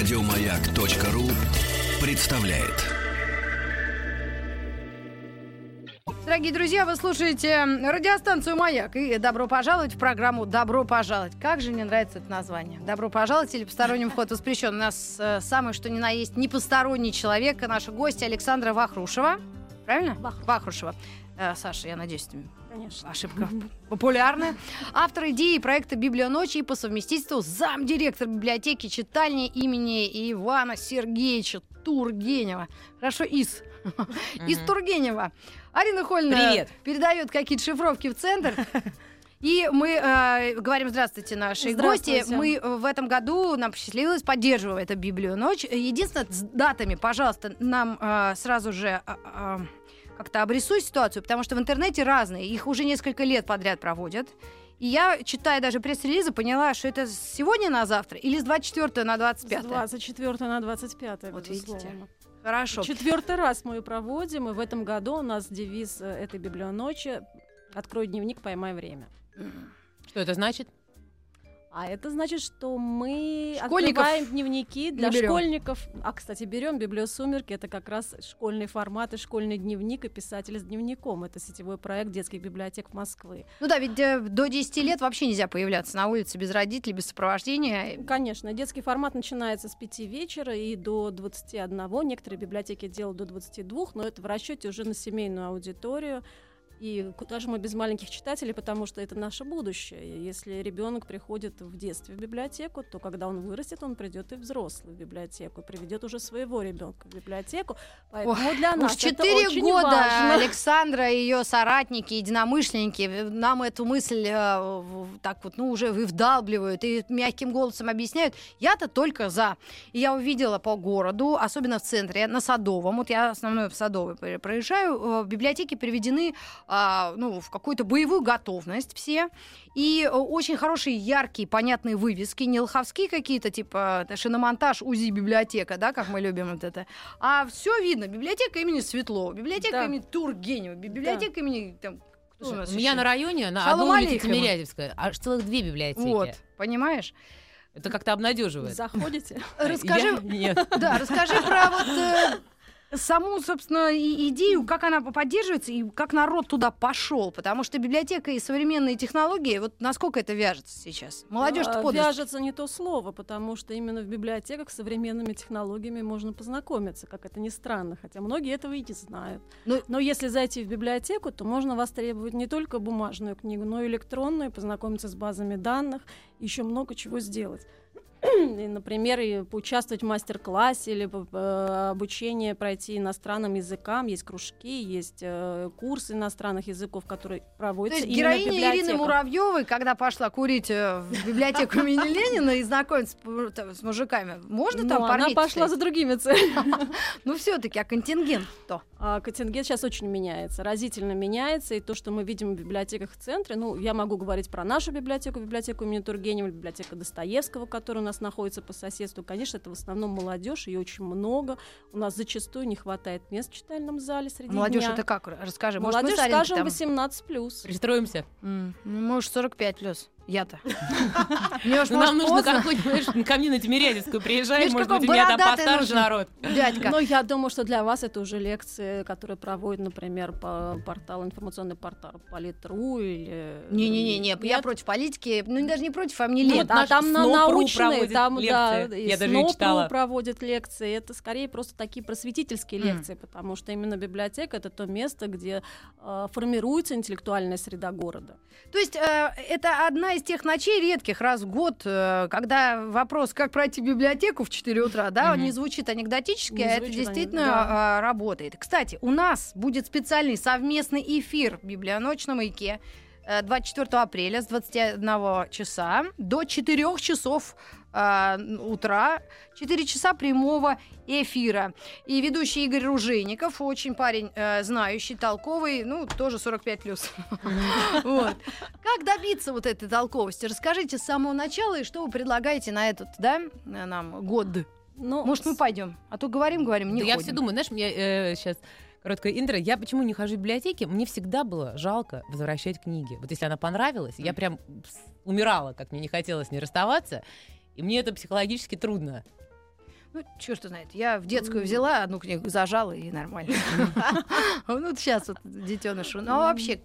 Радиомаяк.ру представляет. Дорогие друзья, вы слушаете радиостанцию «Маяк» и добро пожаловать в программу «Добро пожаловать». Как же мне нравится это название. «Добро пожаловать» или «Посторонним вход воспрещен». У нас э, самый что ни на есть непосторонний человек, наша гостья Александра Вахрушева. Правильно? Вахрушева. Вахрушева. Э, Саша, я надеюсь, ты Конечно. ошибка популярная. Автор идеи проекта «Библия ночи» и по совместительству замдиректор библиотеки читальни имени Ивана Сергеевича Тургенева. Хорошо, из. Из Тургенева. Арина Хольна Привет. передает какие-то шифровки в центр. И мы э, говорим здравствуйте гости. Здравствуйте. Мы э, в этом году нам посчастливилось, поддерживая эту Библию ночь. Единственное, с датами, пожалуйста, нам э, сразу же э, э, как-то обрисуй ситуацию, потому что в интернете разные, их уже несколько лет подряд проводят. И я, читая даже пресс-релизы, поняла, что это с сегодня на завтра или с 24 на 25. С 24 на 25. Вот видите. безусловно. Хорошо. Четвертый раз мы ее проводим, и в этом году у нас девиз э, этой библионочи «Открой дневник, поймай время». Что это значит? А это значит, что мы Школьников открываем дневники для школьников. А, кстати, берем библиосумерки. Это как раз школьный формат и школьный дневник и писатель с дневником. Это сетевой проект детских библиотек Москвы. Ну да, ведь э, до 10 лет вообще нельзя появляться на улице без родителей, без сопровождения. Конечно, детский формат начинается с 5 вечера и до 21. Некоторые библиотеки делают до 22, но это в расчете уже на семейную аудиторию. И куда же мы без маленьких читателей, потому что это наше будущее. Если ребенок приходит в детстве в библиотеку, то когда он вырастет, он придет и взрослый в библиотеку, приведет уже своего ребенка в библиотеку. Поэтому Ой, для нас Уж это четыре очень года важно. Александра и ее соратники, единомышленники э, нам эту мысль э, в- так вот, ну, уже и вдалбливают и мягким голосом объясняют. Я-то только за. И я увидела по городу, особенно в центре, на Садовом, вот я основной в Садовой про- проезжаю, э, библиотеки приведены а, ну, в какую-то боевую готовность все. И э, очень хорошие, яркие, понятные вывески, не лоховские какие-то, типа э, шиномонтаж УЗИ библиотека, да, как мы любим вот это. А все видно. Библиотека имени Светлова, библиотека Да. имени Тургенева, библиотека имени там, кто у нас У меня еще? на районе, на Шалом одной улице. Тимирязевская, аж целых две библиотеки. Вот, понимаешь? Это как-то обнадеживает. Заходите? Расскажи, Я- Нет. да, расскажи про вот э, саму, собственно, и- идею, как она поддерживается и как народ туда пошел, потому что библиотека и современные технологии, вот насколько это вяжется сейчас? Молодежь-то А, подвиг. Вяжется не то слово, потому что именно в библиотеках с современными технологиями можно познакомиться, как это ни странно, хотя многие этого и не знают. Ну- Но если зайти в библиотеку, то можно востребовать не только бумажную книгу, но и электронную, познакомиться с базами данных, еще много чего сделать. И, например, и поучаствовать в мастер-классе или э, обучение пройти иностранным языкам. Есть кружки, есть э, курсы иностранных языков, которые То проводятся есть именно в героиня Ирины. Муравьевой, когда пошла курить э, в библиотеку имени Ленина и знакомиться с, мужиками, можно там Ну, она пошла за другими целями. Ну все-таки, а контингент то. А контингент сейчас очень меняется, разительно меняется, и то, что мы видим в библиотеках в центре, ну, я могу говорить про нашу библиотеку, библиотеку имени Тургенева, библиотека Достоевского, которая у нас находится по соседству. Конечно, это в основном молодежь, ее очень много. У нас зачастую не хватает мест в читальном зале среди Молодежь дня. это как? Расскажи. Может, Молодежь, скажем, там- 18 плюс. Пристроимся. М, ну, может, 45 плюс. Я-то. Ну, нам нужно какой-нибудь, ко мне на Тимирязевскую приезжай, может быть, у меня там постарше народ. Дядька. Но я думаю, что для вас это уже лекции, которые проводят, например, по порталу, информационный портал Политру или... Не-не-не, я против политики. Ну, даже не против, а мне Ну, вот а там научные, там, да, Я даже СНОПРУ читала. проводит лекции. Это скорее просто такие просветительские лекции, потому что именно библиотека это то место, где э, формируется интеллектуальная среда города. То есть э, это одна из тех ночей редких раз в год, э, когда вопрос, как пройти в библиотеку в 4 утра, да, он не звучит анекдотически, Не а это действительно анек- да. э, работает. Кстати, у нас будет специальный совместный эфир в библионочь на маяке 24 апреля с 21 часа до 4 часов э, утра, 4 часа прямого эфира. И ведущий Игорь Ружейников, очень парень э, знающий, толковый, ну, тоже 45 плюс. Вот. Как добиться вот этой толковости? Расскажите с самого начала, и что вы предлагаете на этот, да, э, нам год? Ну, Может, мы пойдем? А то говорим, говорим, не Да я все думаю, знаешь, мне сейчас короткое интро. Я почему не хожу в библиотеки? Мне всегда было жалко возвращать книги. Вот если она понравилась, я прям умирала, как мне не хотелось с ней расставаться. И мне это психологически трудно. Ну, черт знает. Я в детскую взяла, одну книгу зажала, и нормально. Ну, сейчас вот детенышу. Ну, а вообще,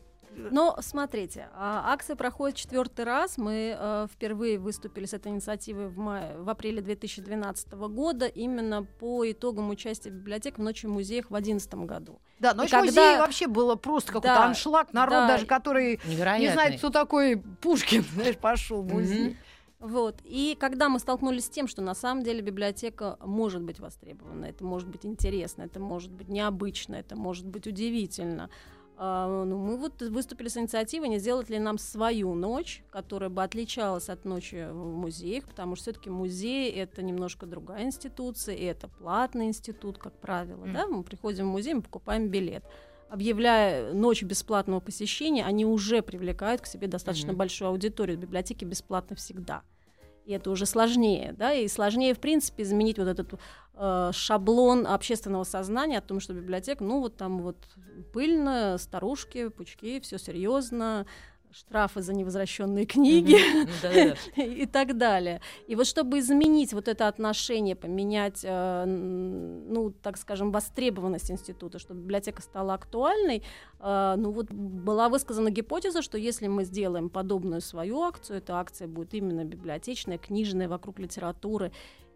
Но смотрите, а, акция проходит четвертый раз. Мы э, впервые выступили с этой инициативой в, мае, в апреле 2012 года именно по итогам участия библиотек в Ночи в музеях в 2011 году. да, ночь когда- музея вообще было просто какой-то Да, аншлаг. Народ да. даже, который не Невероятный. знает, кто такой Пушкин, знаешь, пошел в музей. Мгм. Вот. И когда мы столкнулись с тем, что на самом деле библиотека может быть востребована, это может быть интересно, это может быть необычно, это может быть удивительно. А, ну, мы вот выступили с инициативой, не сделать ли нам свою ночь, которая бы отличалась от ночи в музеях, потому что все-таки музей это немножко другая институция, и это платный институт, как правило. Мгм. Да? Мы приходим в музей, мы покупаем билет. Объявляя ночь бесплатного посещения, они уже привлекают к себе достаточно Мгм. большую аудиторию. Библиотеки бесплатно всегда. И это уже сложнее, да, и сложнее, в принципе, изменить вот этот э, шаблон общественного сознания о том, что библиотека, ну, вот там вот пыльно, старушки, пучки, все серьезно, штрафы за невозвращенные книги. Ну, и так далее. И вот чтобы изменить вот это отношение, поменять, э, ну, так скажем, востребованность института, чтобы библиотека стала актуальной, э, ну вот была высказана гипотеза, что если мы сделаем подобную свою акцию, эта акция будет именно библиотечная, книжная, вокруг литературы,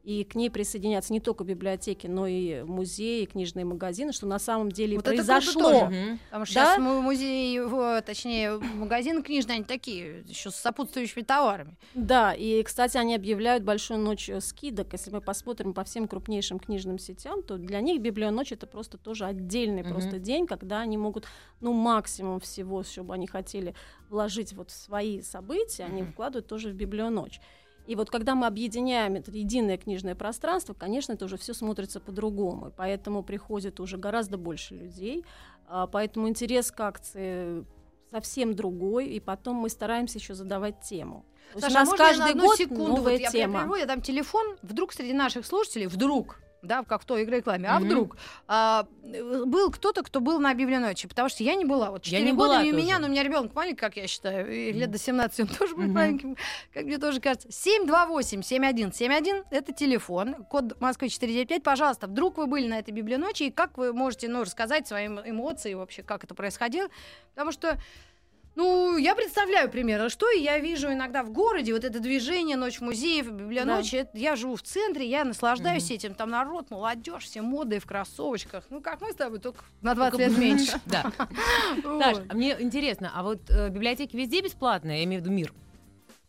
и к ней присоединятся не только библиотеки, но и музеи, книжные магазины, что на самом деле и Вот это произошло. тоже. Мгм. Потому что Да? сейчас му- музей, в- точнее, магазины книжные, они такие, еще с сопутствующими товарами. Да, и, кстати, они объявляют большую ночь скидок. Если мы посмотрим по всем крупнейшим книжным сетям, то для них библионочь это просто тоже отдельный Мгм. просто день, когда они могут, ну, максимум всего, чтобы они хотели вложить вот в свои события, они вкладывают тоже в библионочь. И вот когда мы объединяем это единое книжное пространство, конечно, это уже все смотрится по-другому. Поэтому приходит уже гораздо больше людей. а, Поэтому интерес к акции совсем другой. И потом мы стараемся еще задавать тему. Саша, у а нас можно я на каждый одну год секунду, новая вот я, я тема. прерву, я дам телефон, вдруг среди наших слушателей, вдруг, да, как в той игре рекламе, а Мгм. вдруг а, был кто-то, кто был на библионочи, потому что я не была. Вот Я 4 не года была не у тоже. меня, но у меня ребенок маленький, как я считаю, и лет до 17 он тоже будет Мгм. маленьким, как мне тоже кажется. 728-7171, это телефон, код Москвы 495, пожалуйста, вдруг вы были на этой библионочи, и как вы можете, ну, рассказать свои эмоции вообще, как это происходило, потому что ну, я представляю примерно, что я вижу иногда в городе, вот это движение «Ночь музеев», «Библионочи». Это- Я живу в центре, я наслаждаюсь Мгм. этим. Там народ, молодежь, все моды в кроссовочках. Ну, как мы с тобой, только на 20 лет меньше. Да. Вот. Саш, а мне интересно, а вот э, библиотеки везде бесплатные, я имею в виду мир?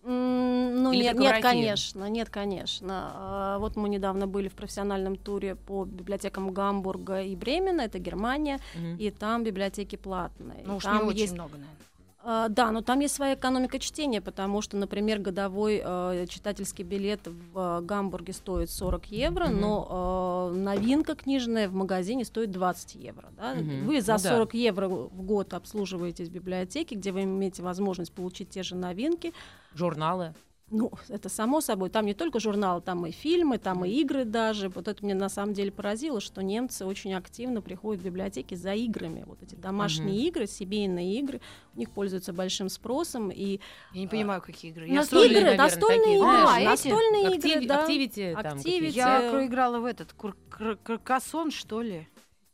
Ну Или нет, только нет, конечно, нет, конечно. А, Вот мы недавно были в профессиональном туре по библиотекам Гамбурга и Бремена, это Германия, и там библиотеки платные. Ну, уж там не очень есть много, наверное. А, Да, но там есть своя экономика чтения, потому что, например, годовой э, читательский билет в э, Гамбурге стоит 40 евро, Мгм. но э, новинка книжная в магазине стоит 20 евро. да. Мгм. Вы за Ну да. 40 евро в год обслуживаетесь в библиотеке, где вы имеете возможность получить те же новинки. Журналы. Ну, это само собой. Там не только журналы, там и фильмы, там и игры даже. Вот это меня на самом деле поразило, что немцы очень активно приходят в библиотеки за играми. Вот эти домашние Мгм. игры, семейные игры, у них пользуются большим спросом. И Я не понимаю, какие игры. Настольные, игры, наверное, настольные такие, игры. А, эти? настольные Активи- игры, да. Активити там Активити. Я Э, играла в этот кур- кр- Каркасон, что ли.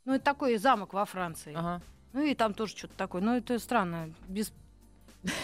Ну, это такой замок во Франции. Ага. Ну, и там тоже что-то такое. Ну, это странно. Без...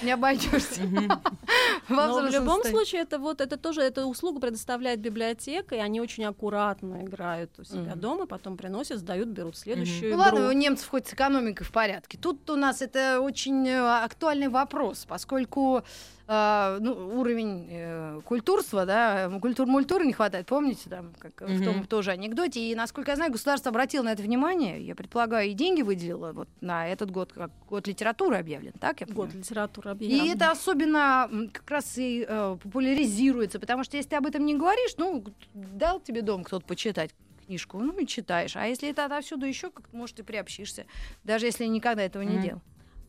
Не обойдешься. В любом случае, это вот это тоже эту услугу предоставляет библиотека, и они очень аккуратно играют у себя дома, потом приносят, сдают, берут следующую Ну ладно, у немцев хоть с экономикой в порядке. Тут у нас это очень э, актуальный вопрос, поскольку э, ну, уровень э, культурства, да, культур-мультуры не хватает, помните, там, как в том тоже анекдоте. И, насколько я знаю, государство обратило на это внимание, я предполагаю, и деньги выделило вот на этот год, как год литературы объявлен, так я Год литературы И объявлен. это особенно как раз и э, популяризируется, потому что если ты об этом не говоришь, ну, дал тебе дом кто-то почитать книжку, ну и читаешь. А если это отовсюду еще, как может, и приобщишься, даже если никогда этого не Мгм. делал.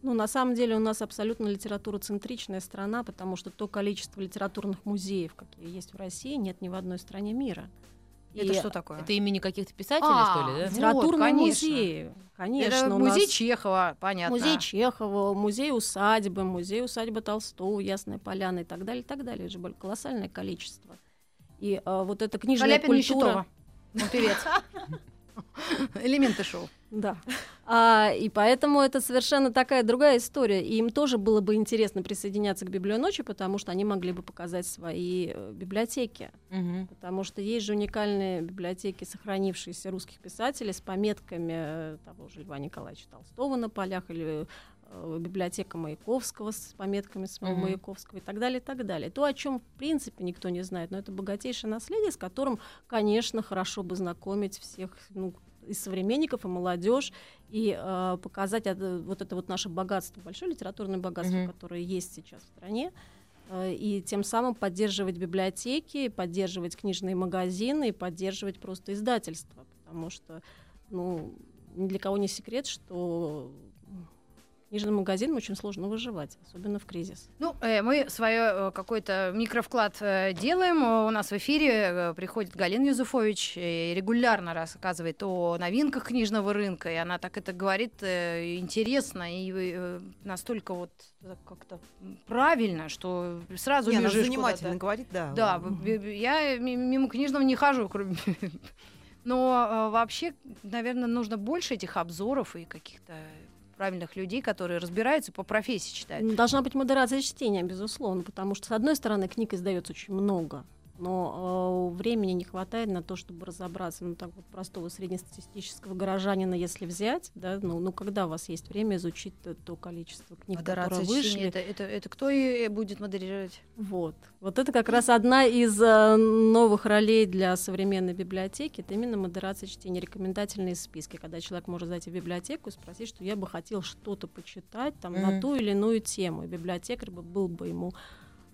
Ну, на самом деле у нас абсолютно литературоцентричная страна, потому что то количество литературных музеев, какие есть в России, нет ни в одной стране мира. Это И что такое? Это имени каких-то писателей, А, что ли, да? вот, Литературные конечно. музеи. Конечно, Это музей нас Чехова, понятно. музей Чехова, музей усадьбы, музей усадьбы Толстого, Ясная Поляна и так далее, и так далее. Это же было колоссальное количество. И а, вот эта книжная Шаляпина культура... Нищетова. Он певец. Элементы шоу. Да. А, и поэтому это совершенно такая другая история. И им тоже было бы интересно присоединяться к библионочи, потому что они могли бы показать свои э, библиотеки. Мгм. Потому что есть же уникальные библиотеки, сохранившиеся русских писателей с пометками э, того же Льва Николаевича Толстого на полях или библиотека Маяковского с пометками самого Мгм. Маяковского и так далее, и так далее. То, о чем в принципе никто не знает, но это богатейшее наследие, с которым, конечно, хорошо бы знакомить всех ну, и современников, и молодежь, и э, показать это- вот это вот наше богатство, большое литературное богатство, Мгм. которое есть сейчас в стране, э, и тем самым поддерживать библиотеки, поддерживать книжные магазины и поддерживать просто издательства, потому что, ну, ни для кого не секрет, что книжным магазинам очень сложно выживать, особенно в кризис. Ну, э, мы свое какой-то микровклад э, делаем. Э, У нас в эфире э, приходит Галина Юзуфович и регулярно рассказывает о новинках книжного рынка. И она так это говорит э, интересно и э, настолько вот э, как-то правильно, что сразу Не, она бежишь занимательно куда-то. говорит, да. Да, я ми- мимо книжного не хожу, кроме... Но э, вообще, наверное, нужно больше этих обзоров и каких-то правильных людей, которые разбираются по профессии читают. Ну, Должна быть модерация чтения, безусловно, потому что, с одной стороны, книг издается очень много, но э, времени не хватает на то, чтобы разобраться, ну, так вот, простого среднестатистического горожанина, если взять, да, ну, ну, когда у вас есть время изучить то, то количество книг, Модерация которые вышли, это, это, это кто и будет модерировать? вот. Вот это как раз одна из э, новых ролей для современной библиотеки. Это именно модерация чтения, рекомендательные списки, когда человек может зайти в библиотеку и спросить, что я бы хотел что-то почитать там, на Мгм. ту или иную тему. И библиотекарь бы был бы ему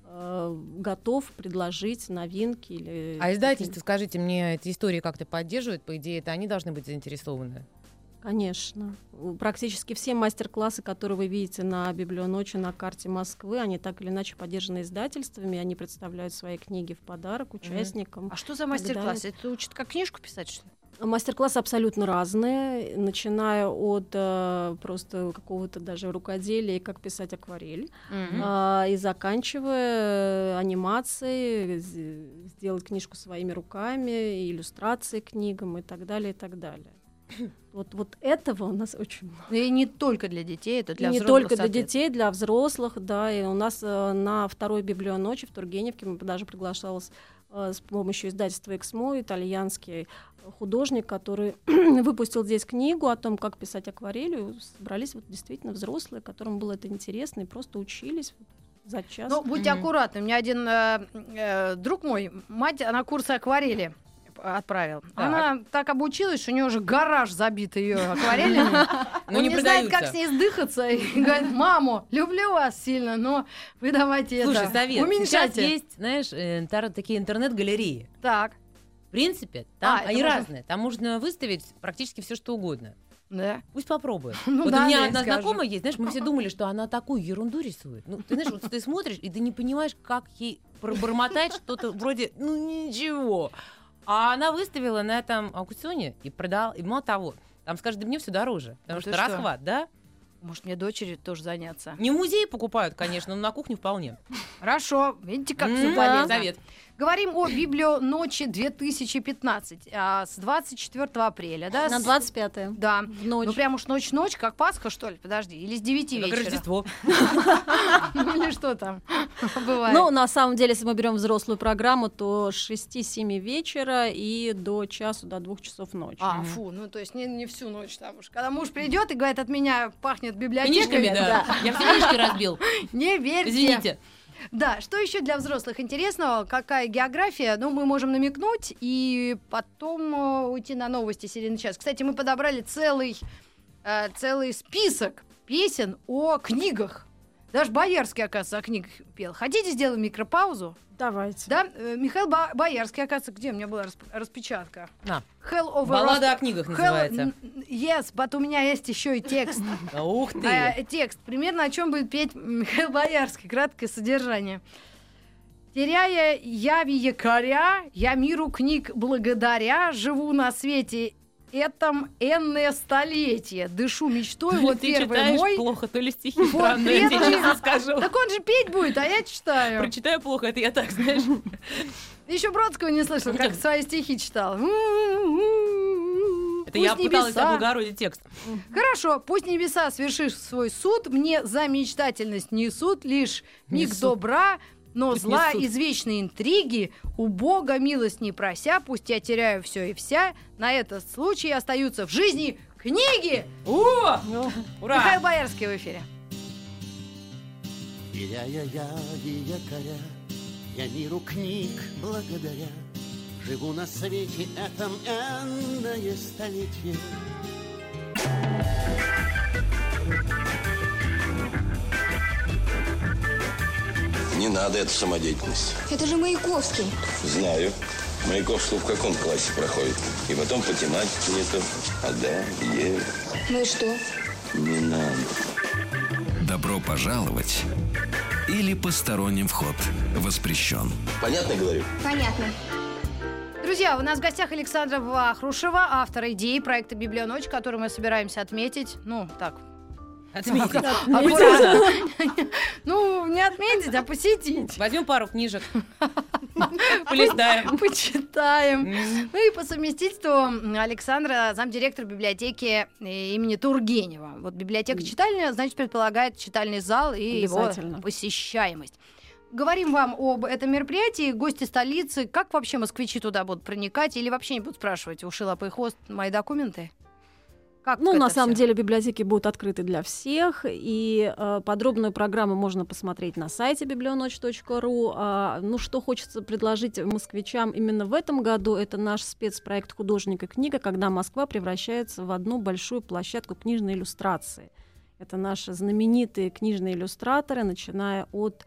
готов предложить новинки или... А издательство, скажите мне, эти истории как-то поддерживают? По идее, это они должны быть заинтересованы. Конечно. У- Практически все мастер-классы, которые вы видите на Библионочи, на карте Москвы, они так или иначе поддержаны издательствами, они представляют свои книги в подарок участникам. А что за мастер-класс? Это учат как книжку писать, что ли? Мастер-классы абсолютно разные, начиная от э, просто какого-то даже рукоделия, и как писать акварель, а, и заканчивая э, анимацией, сделать книжку своими руками, иллюстрации к книгам и так далее, и так далее. Вот, вот этого у нас очень много. И не только для детей, это для И не взрослых, только для детей, для взрослых, да. И у нас э, на второй библионочи в Тургеневке мы даже приглашалась э, с помощью издательства «Эксмо» итальянский художник, который выпустил здесь книгу о том, как писать акварелью. Собрались вот действительно взрослые, которым было это интересно, и просто учились за час. Ну, будьте Мгм. аккуратны. У меня один э, э, друг мой, мать на курсы акварели отправил. Она так обучилась, что у нее уже гараж забит ее акварелями. Ну, Он не знает, как с ней сдыхаться. И говорит, маму, люблю вас сильно, но вы давайте Слушай, это совет. Сейчас уменьшайте. есть, знаешь, э, такие интернет-галереи. Так, В принципе, там А, они разные. Там можно выставить практически все, что угодно. да. Пусть попробует. Ну вот да, у меня одна скажу. знакомая есть, знаешь, мы все думали, что она такую ерунду рисует. Ну, ты знаешь, вот ты смотришь, и ты не понимаешь, как ей пробормотать что-то вроде, ну, ничего. А она выставила на этом аукционе и продала, и мало того, там с каждым днем все дороже. Потому Ну что расхват, да? Может, мне дочери тоже заняться. Не в музее покупают, конечно, но на кухне вполне. Хорошо, видите, как все полезно. Совет. Говорим о Библионочи 2015 а, с 24 апреля, да? На с- 25-е. Да. В ночь. Ну прям уж ночь-ночь, как Пасха, что ли? Подожди. Или с 9 Как вечера. Рождество. Ну, Или что там бывает. Ну, на самом деле, если мы берем взрослую программу, то с 6-7 вечера и до часу, до двух часов ночи. А, фу, ну то есть не, не всю ночь там уж. Когда муж придет и говорит, от меня пахнет библиотекой. Книжками, да. Я все книжки разбил. Не верьте. Извините. Да, что еще для взрослых интересного? Какая география? Ну, мы можем намекнуть и потом э, уйти на новости середины час. Кстати, мы подобрали целый, э, целый список песен о книгах. Даже Боярский, оказывается, о книгах пел. Хотите, сделаем микропаузу? Давайте. Да, э, Михаил Ба- Боярский, оказывается, где у меня была расп- распечатка? На. Hell over Баллада о книгах Hell- называется. Yes, but у меня есть еще и текст. Ух ты. Э, текст. Примерно о чем будет петь Михаил Боярский. Краткое содержание. Теряя яви якоря, я миру книг благодаря, живу на свете этом энное столетие. Дышу мечтой, То ли вот ты первый читаешь мой. плохо, то ли стихи Вот странные, я честно скажу. Так он же петь будет, а я читаю. Прочитаю плохо, это я так, знаешь. Еще Бродского не слышал, как свои стихи читал. Это я Пусть пыталась небеса- облагородить текст. Хорошо, пусть небеса, свершив свой суд, мне за мечтательность несут лишь миг добра, но Пусть зла несут. из вечной интриги, у Бога милость не прося, пусть я теряю все и вся, на этот случай остаются в жизни книги. О! Ну, Ура! Михаил Боярский в эфире. Теряя я и якоря, я миру книг благодаря, Живу на свете этом энное столетие. Не надо эту самодеятельность. Это же Маяковский. Знаю. Маяковский в каком классе проходит? И потом по тематике не то. А да, е, Ну и что? не надо. Добро пожаловать или посторонним вход воспрещен. Понятно говорю? Понятно. Друзья, у нас в гостях Александра Вахрушева, автор идеи проекта «Библионочь», который мы собираемся отметить. Ну, так, Отметить. аккуратно. Ну, не отметить, а посетить. Возьмем пару книжек. Полистаем. Почитаем. Ну и по совместительству Александра, замдиректор библиотеки э, имени Тургенева. Вот библиотека читальня, значит, предполагает читальный зал и его посещаемость. Говорим вам об этом мероприятии. Гости столицы. Как вообще москвичи туда будут проникать? Или вообще не будут спрашивать у Шилопа и Хвост мои документы? Как Ну, на самом всё? деле библиотеки будут открыты для всех, и э, подробную программу можно посмотреть на сайте библионочь.ру. А, ну, что хочется предложить москвичам именно в этом году, это наш спецпроект «Художник и книга», когда Москва превращается в одну большую площадку книжной иллюстрации. Это наши знаменитые книжные иллюстраторы, начиная от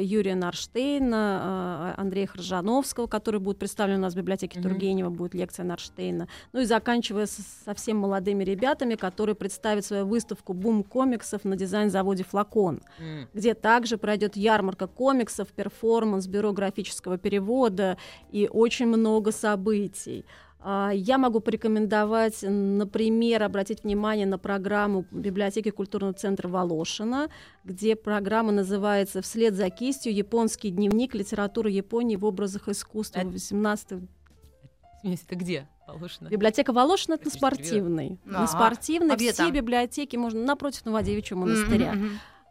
Юрия Нарштейна, э, Андрея Хржановского, который будет представлен у нас в библиотеке Мгм. Тургенева, будет лекция Нарштейна. Ну и заканчивая с- совсем молодыми ребятами, которые представят свою выставку «Бум комиксов» на дизайн-заводе «Флакон», М. где также пройдет ярмарка комиксов, перформанс, бюро графического перевода и очень много событий. А, Я могу порекомендовать, например, обратить внимание на программу библиотеки культурного центра Волошина, где программа называется «Вслед за кистью. Японский дневник литературы Японии в образах искусства Это- 18 Смесь, это где? Волошина? Библиотека Волошина это на спортивной. А, На спортивной а все там? библиотеки можно напротив Новодевичьего монастыря.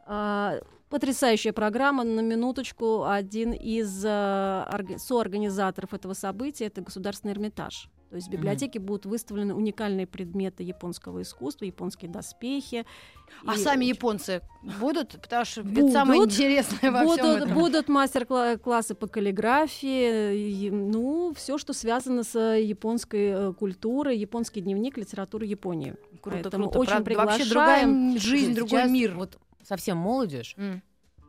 А, Потрясающая программа. На минуточку один из а, орга- соорганизаторов этого события это Государственный Эрмитаж. То есть в библиотеке будут выставлены уникальные предметы японского искусства, японские доспехи. А И сами японцы будут? Потому что это Будут. самое интересное во всем Будут, этом. будут мастер-классы по каллиграфии, и, ну, все, что связано с японской э, культурой, японский дневник литературы Японии. Круто, Поэтому круто. очень Правда, Вообще другая приглашаем. жизнь, Сейчас другой мир. Вот совсем молодежь, М.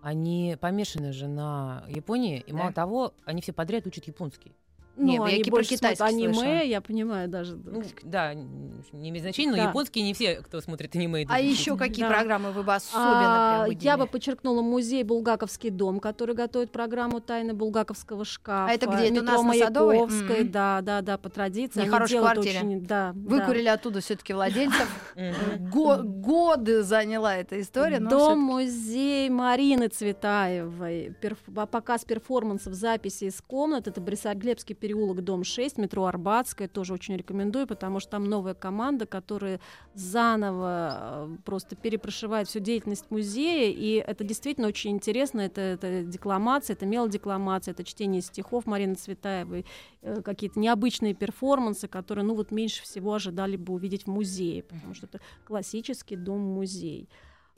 они помешаны же на Японии, и Да. мало того, они все подряд учат японский. Ну, я они про больше китайский смотрят аниме, слышала. я понимаю даже. Ну, да, не имеет значения, но Да. японские не все, кто смотрит аниме. А еще какие Да. программы вы бы особенно А, прям я бы подчеркнула музей Булгаковский дом, который готовит программу «Тайны Булгаковского шкафа». А это где? Это у нас на Садовой? Мгм. да, да, да, по традиции. Нехорошей квартире. очень- да, Выкурили оттуда все-таки владельцев. Мгм. Го- годы заняла эта история. Дом-музей Марины Цветаевой. По- показ перформансов, записи из комнат. Это Борисоглебский переулок, дом 6, метро Арбатская. Тоже очень рекомендую, потому что там новая команда, которая заново э, просто перепрошивает всю деятельность музея. И это действительно очень интересно. Это, это декламация, это мелодекламация, это чтение стихов Марины Цветаевой, э, какие-то необычные перформансы, которые, ну вот, меньше всего ожидали бы увидеть в музее, потому что это классический дом-музей.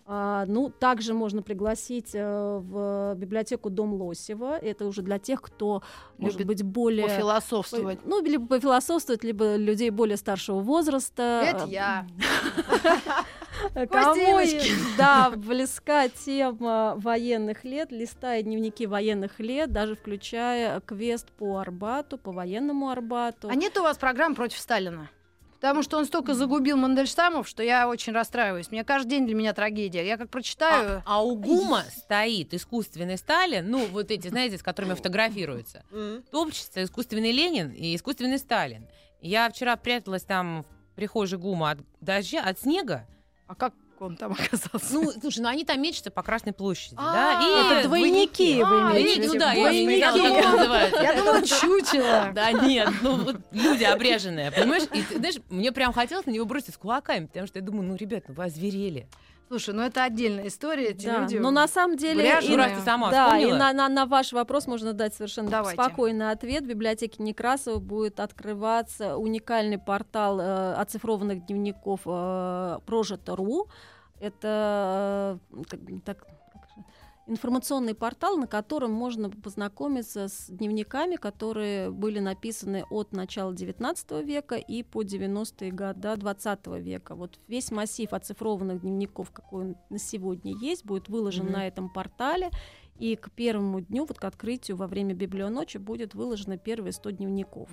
А, ну, также можно пригласить э, в библиотеку Дом Лосева. Это уже для тех, кто, может Любит быть, более... Пофилософствовать. Ну, либо пофилософствовать, либо людей более старшего возраста. Это я. Э, Кому, да, близка тема военных лет, листая дневники военных лет, даже включая квест по Арбату, по военному Арбату. А нет у вас программ против Сталина? Потому что он столько загубил Мандельштамов, что я очень расстраиваюсь. Мне каждый день для меня трагедия. Я как прочитаю... А, а у ГУМа стоит искусственный Сталин, ну, вот эти, знаете, с которыми фотографируются. Топчется искусственный Ленин и искусственный Сталин. Я вчера пряталась там в прихожей ГУМа от дождя, от снега. А как он там оказался? Ну, слушай, ну они там мечутся по Красной площади, А, да? это двойники вы А, имеете ну да, я не. Я думала, чучело. Да нет, ну вот люди обреженные, понимаешь? И ты знаешь, мне прям хотелось на него бросить с кулаками, потому что я думаю, ну, ребят, ну вы озверели. Слушай, ну это отдельная история. Эти Да, люди... но на самом деле... И- Ну, раз ты сама да, и на, на, на ваш вопрос можно дать совершенно Давайте. спокойный ответ. В библиотеке Некрасова будет открываться уникальный портал э, оцифрованных дневников э, Прожито.ру. Это э, так, информационный портал, на котором можно познакомиться с дневниками, которые были написаны от начала XIX века и по 90-е годы XX века. Вот весь массив оцифрованных дневников, какой он на сегодня есть, будет выложен Мгм. на этом портале. И к первому дню, вот к открытию во время библионочи, будет выложено первые 100 дневников.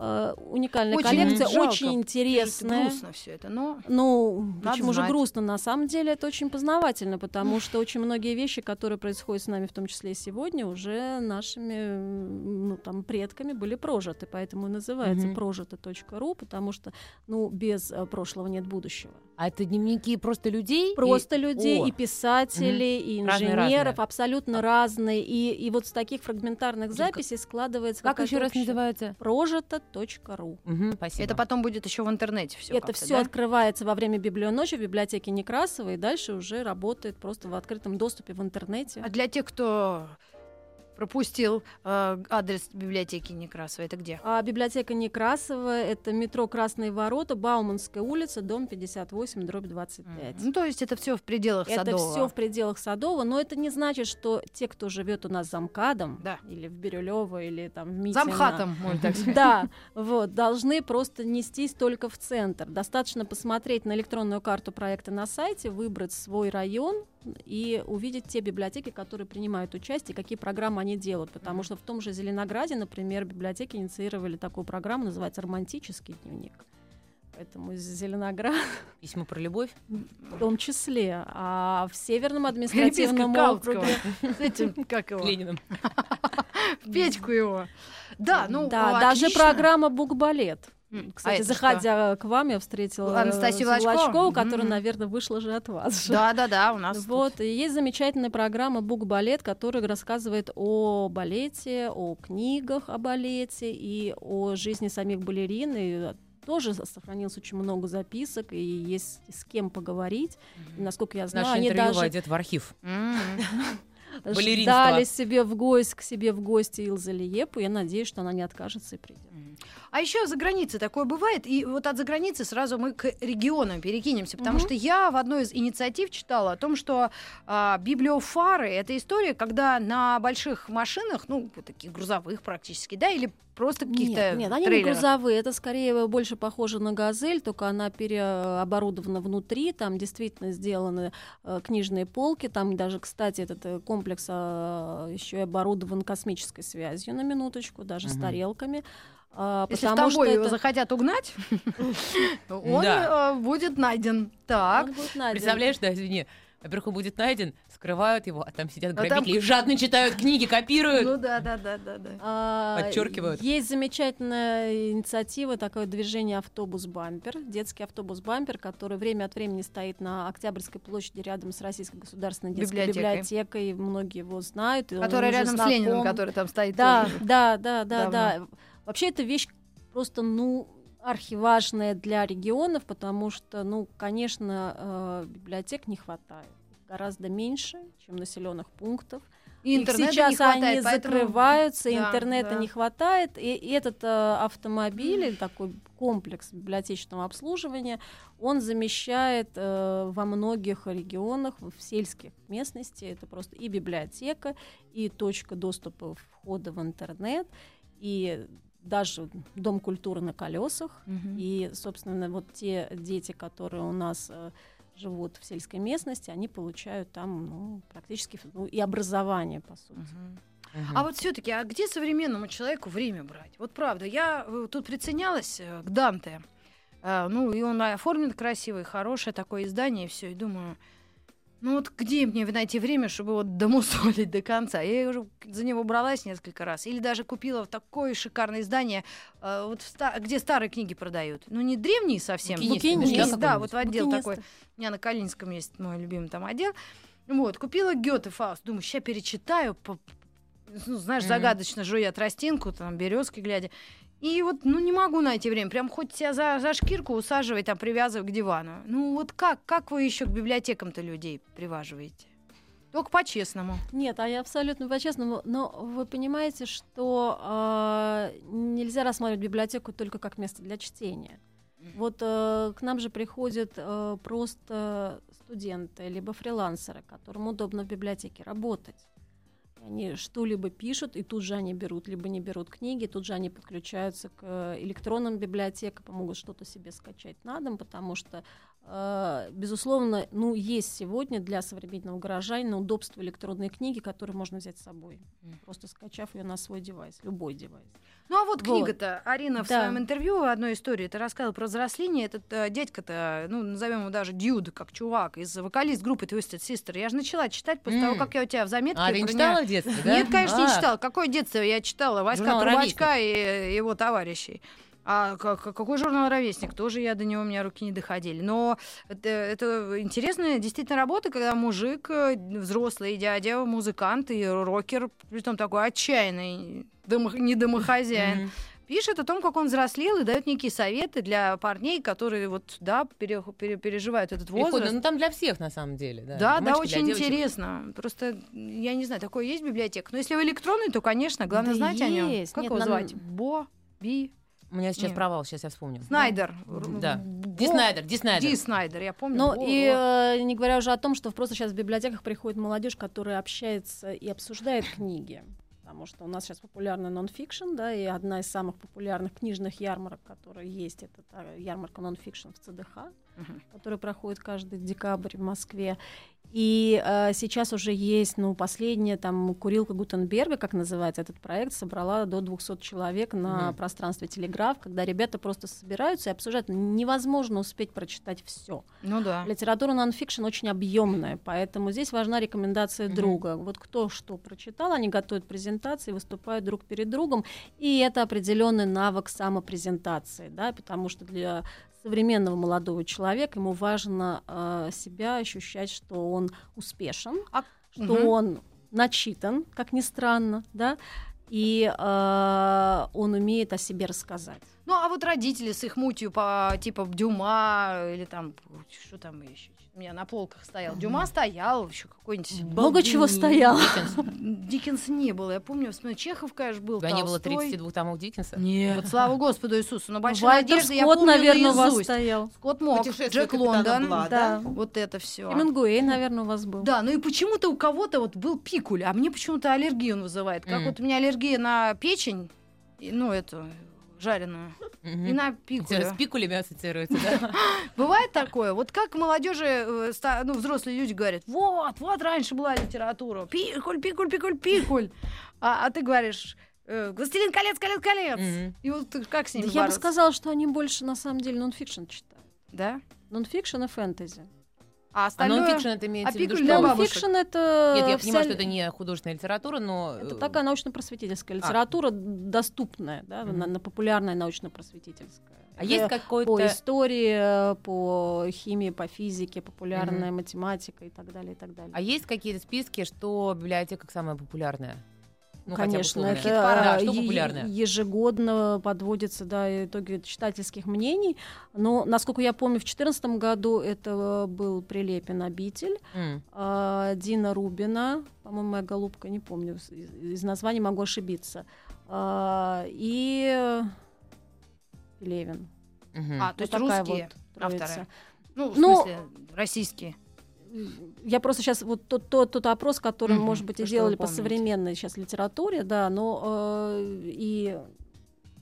Э, уникальная Очень коллекция, жалко. очень интересная. Грустно все это, но... Ну, Надо почему же знать. грустно? На самом деле это очень познавательно, потому что очень многие вещи, которые происходят с нами, в том числе и сегодня, уже нашими ну, там, предками были прожиты. Поэтому и называется Мгм. прожито.ру, потому что ну, без э, прошлого нет будущего. А это дневники просто людей? Просто И- людей, О, и писателей, и Разные, инженеров, разные. абсолютно разные. И, и вот с таких фрагментарных записей складывается Как еще раз называется? Прожито.ру. Мгм, спасибо. Это потом будет еще в интернете все. Это все открывается во время библионочи в библиотеке Некрасова и дальше уже работает просто в открытом доступе в интернете. А для тех, кто пропустил э, адрес библиотеки Некрасова, это где? А библиотека Некрасова это метро Красные ворота, Бауманская улица, дом 58, дробь 25. Ну, то есть это все в пределах Это Садового. все в пределах Садова, но это не значит, что те, кто живет у нас за МКАДом, Да. или в Бирюлево, или там в Митино, Замхатом, можно так сказать. Да, вот, должны просто нестись только в центр. Достаточно посмотреть на электронную карту проекта на сайте, выбрать свой район и увидеть те библиотеки, которые принимают участие, какие программы они делают. Потому что в том же Зеленограде, например, библиотеки инициировали такую программу, называется «Романтический дневник». Поэтому Зеленоград Письма про любовь? в том числе. А в Северном административном округе... С этим, как его? Лениным. В Петьку его. Да, ну, да, даже программа «Букбалет». А Кстати, это заходя к вам, я встретила Анастасию э, Волочкову? которая, Мгм. наверное, вышла же от вас. Да, да, да, у нас Вот, и есть замечательная программа «Бук Балет», которая рассказывает о балете, о книгах о балете и о жизни самих балерин. И тоже сохранилось очень много записок, и есть с кем поговорить. И, насколько я знаю, Наше они даже войдет в архив. М. балеринство. ждали себе в гость к себе в гости Илза Лиепу. Я надеюсь, что она не откажется и придет. А еще за границей такое бывает, и вот от за границы сразу мы к регионам перекинемся, потому Мгм. что я в одной из инициатив читала о том, что а, библиофары это история, когда на больших машинах, ну таких грузовых практически, да, или просто каких-то Нет, нет, они не трейлерах. грузовые, это скорее больше похоже на газель, только она переоборудована внутри, там действительно сделаны э, книжные полки, там даже, кстати, этот э, комплекс еще и оборудован космической связью на минуточку, даже с Мгм. тарелками. А, Если в Тамбове его это- захотят угнать, он Да. э, будет найден. Так. он будет найден. Представляешь, да, извини. Во-первых, он будет найден, скрывают его, а там сидят А там- грабители и жадно читают книги, копируют. Ну да, да, да, да, да. А, Подчеркивают. Есть замечательная инициатива, такое движение автобус-бампер, детский автобус-бампер, который время от времени стоит на Октябрьской площади рядом с Российской государственной детской Библиотекой. библиотекой. Многие его знают. Которая рядом с Лениным, который там стоит. Да, тоже. да, да, да, да. Вообще это вещь просто, ну, архиважная для регионов, потому что, ну, конечно, э, библиотек не хватает. Гораздо меньше, чем населенных пунктов. И интернета сейчас не хватает, они поэтому- закрываются, Да, интернета да. не хватает. И, и этот э, автомобиль, или такой комплекс библиотечного обслуживания, он замещает э, во многих регионах, в сельских местности, это просто и библиотека, и точка доступа входа в интернет, и даже дом культуры на колесах. Мгм. И, собственно, вот те дети, которые у нас э, живут в сельской местности, они получают там ну, практически ну, и образование, по сути. Мгм. Мгм. А вот все-таки, а где современному человеку время брать? Вот правда, я э, тут приценялась э, к Данте. Ну, и он оформлен красивый, хорошее такое издание, и все. И думаю, Ну вот где мне найти время, чтобы вот домусолить до конца? Я уже за него бралась несколько раз. Или даже купила в такое шикарное издание, э, вот ста- где старые книги продают. Ну не древние совсем. Букинист, да, да, вот в отдел Букинисты. такой. У меня на Калининском есть мой любимый там отдел. Вот, купила Гёте Фауст. Думаю, сейчас перечитаю, ну, знаешь, Мгм. загадочно жуя тростинку, там, березки глядя. И вот, ну, не могу найти время. Прям хоть себя за, за шкирку усаживай, там, привязывай к дивану. Ну, вот как? Как вы еще к библиотекам-то людей приваживаете? Только по-честному. Нет, а я абсолютно по-честному. Но вы понимаете, что а, нельзя рассматривать библиотеку только как место для чтения. Вот э, к нам же приходят э, просто студенты, либо фрилансеры, которым удобно в библиотеке работать. Они что-либо пишут, и тут же они берут, либо не берут книги, тут же они подключаются к э, электронным библиотекам, могут что-то себе скачать на дом, потому что, э, безусловно, ну, есть сегодня для современного горожанина удобство электронной книги, которую можно взять с собой, просто скачав ее на свой девайс, любой девайс. Ну, а вот Вот. книга-то, Арина в Да. своем интервью в одной истории, ты рассказывала про взросление. Этот э, дядька-то, ну, назовем его даже Дюд, как чувак, из вокалист группы Twisted Sister. Я же начала читать после М. того, как я у тебя в заметке А, ты не читала в детстве, да? Нет, конечно, не А, читала. Какое детство я читала? Васька Трубачка и его товарищей. А ка- ка- какой журнал «Ровесник»? Тоже я до него, у меня руки не доходили. Но это, это интересная действительно работа, когда мужик, э, взрослый дядя, музыкант и рокер, притом такой отчаянный, домо- не домохозяин, пишет о том, как он взрослел и дает некие советы для парней, которые вот, да, пере- пере- переживают этот возраст. Ну там для всех на самом деле, да. Да, Для да, очень девочек. интересно. Просто, я не знаю, такое есть библиотека. Но если в электронной, то, конечно, главное Да знать о нем. есть. Как Нет, его нам- звать? Бо, Би, У меня сейчас Нет. провал, сейчас я вспомню. Снайдер. Да. Бо- Ди Снайдер, Ди Снайдер. Ди Снайдер, я помню. Ну Бо- и э, не говоря уже о том, что просто сейчас в библиотеках приходит молодежь, которая общается и обсуждает книги. Потому что у нас сейчас популярный нонфикшн, да, и одна из самых популярных книжных ярмарок, которая есть, это та ярмарка нонфикшн в ЦДХ, Мгм. которая проходит каждый декабрь в Москве. И э, сейчас уже есть, ну, последняя там курилка Гутенберга, как называется этот проект, собрала до 200 человек на Мгм. пространстве Телеграф, когда ребята просто собираются и обсуждают. Невозможно успеть прочитать все. Ну да. Литература нонфикшн очень объемная, поэтому здесь важна рекомендация Мгм. друга. Вот кто что прочитал, они готовят презентации, выступают друг перед другом, и это определенный навык самопрезентации, да, потому что для современного молодого человека ему важно э, себя ощущать, что он успешен, А- что Мгм. он начитан, как ни странно, да, и э, он умеет о себе рассказать. Ну, а вот родители с их мутью по типа Дюма или там, что там еще? У меня на полках стоял. Дюма стоял, еще какой-нибудь. Много чего стояло. Диккенса не было. Я помню, вспоминаю, Чехов, конечно, был. У тебя не было Толстой. 32 томов Диккенса? Нет. Вот слава Господу Иисусу. Но большая Вальтер надежда, я Скотт, помню наверное, у вас стоял. Скотт мог, Джек Лондон. Да. Вот это все. Хемингуэй, наверное, у вас был. Да, ну и почему-то у кого-то вот был пикуль, а мне почему-то аллергию он вызывает. Как вот у меня аллергия на печень, и, ну, эту жареную, и на У тебя пикулю. с пикулями ассоциируется, да? Бывает такое? Вот как молодежи, э, ну, взрослые люди говорят, вот, вот раньше была литература, пикуль, пикуль, пикуль, пикуль. А, а ты говоришь, э, «Властелин колец, колец, колец». Мгм. И вот как с Да ними я бы бороться? сказала, что они больше на самом деле нонфикшн читают. Да? Нонфикшн и фэнтези. А А остальное... нонфикшн это имеется а в виду, что... Нонфикшн это Нет, я вся понимаю, что это не художественная литература, но... это э, такая научно-просветительская литература, доступная, да, Мгм. на, на популярная научно-просветительская. А есть какой-то... по истории, по химии, по физике, популярная математика и так далее, и так далее. А есть какие-то списки, что библиотека самая популярная? Ну, хотя бы Конечно, это Да, что е- популярное? ежегодно подводятся да, итоги читательских мнений. Но, насколько я помню, в 2014 году это был Прилепин «Обитель», а, Дина Рубина, по-моему, моя голубка, не помню, из, из названий могу ошибиться, а, и Левин. Мгм. А, то есть такая русские вот авторы. троица. Ну, в Ну, смысле, российские. Я просто сейчас вот тот, тот, тот опрос, который, Мгм, может быть, и делали по современной сейчас литературе, да, но э, и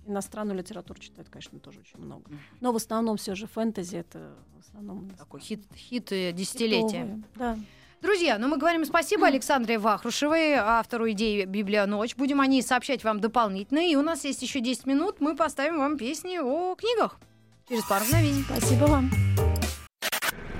иностранную литературу читают, конечно, тоже очень много. Но в основном все же фэнтези это в основном Такой хит, хит десятилетия. хитовые, Да. Друзья, ну мы говорим спасибо Александре Вахрушевой, автору идеи «Библия ночь». Будем о ней сообщать вам дополнительно. И у нас есть еще 10 минут. Мы поставим вам песни о книгах. Через пару мгновений. Спасибо вам.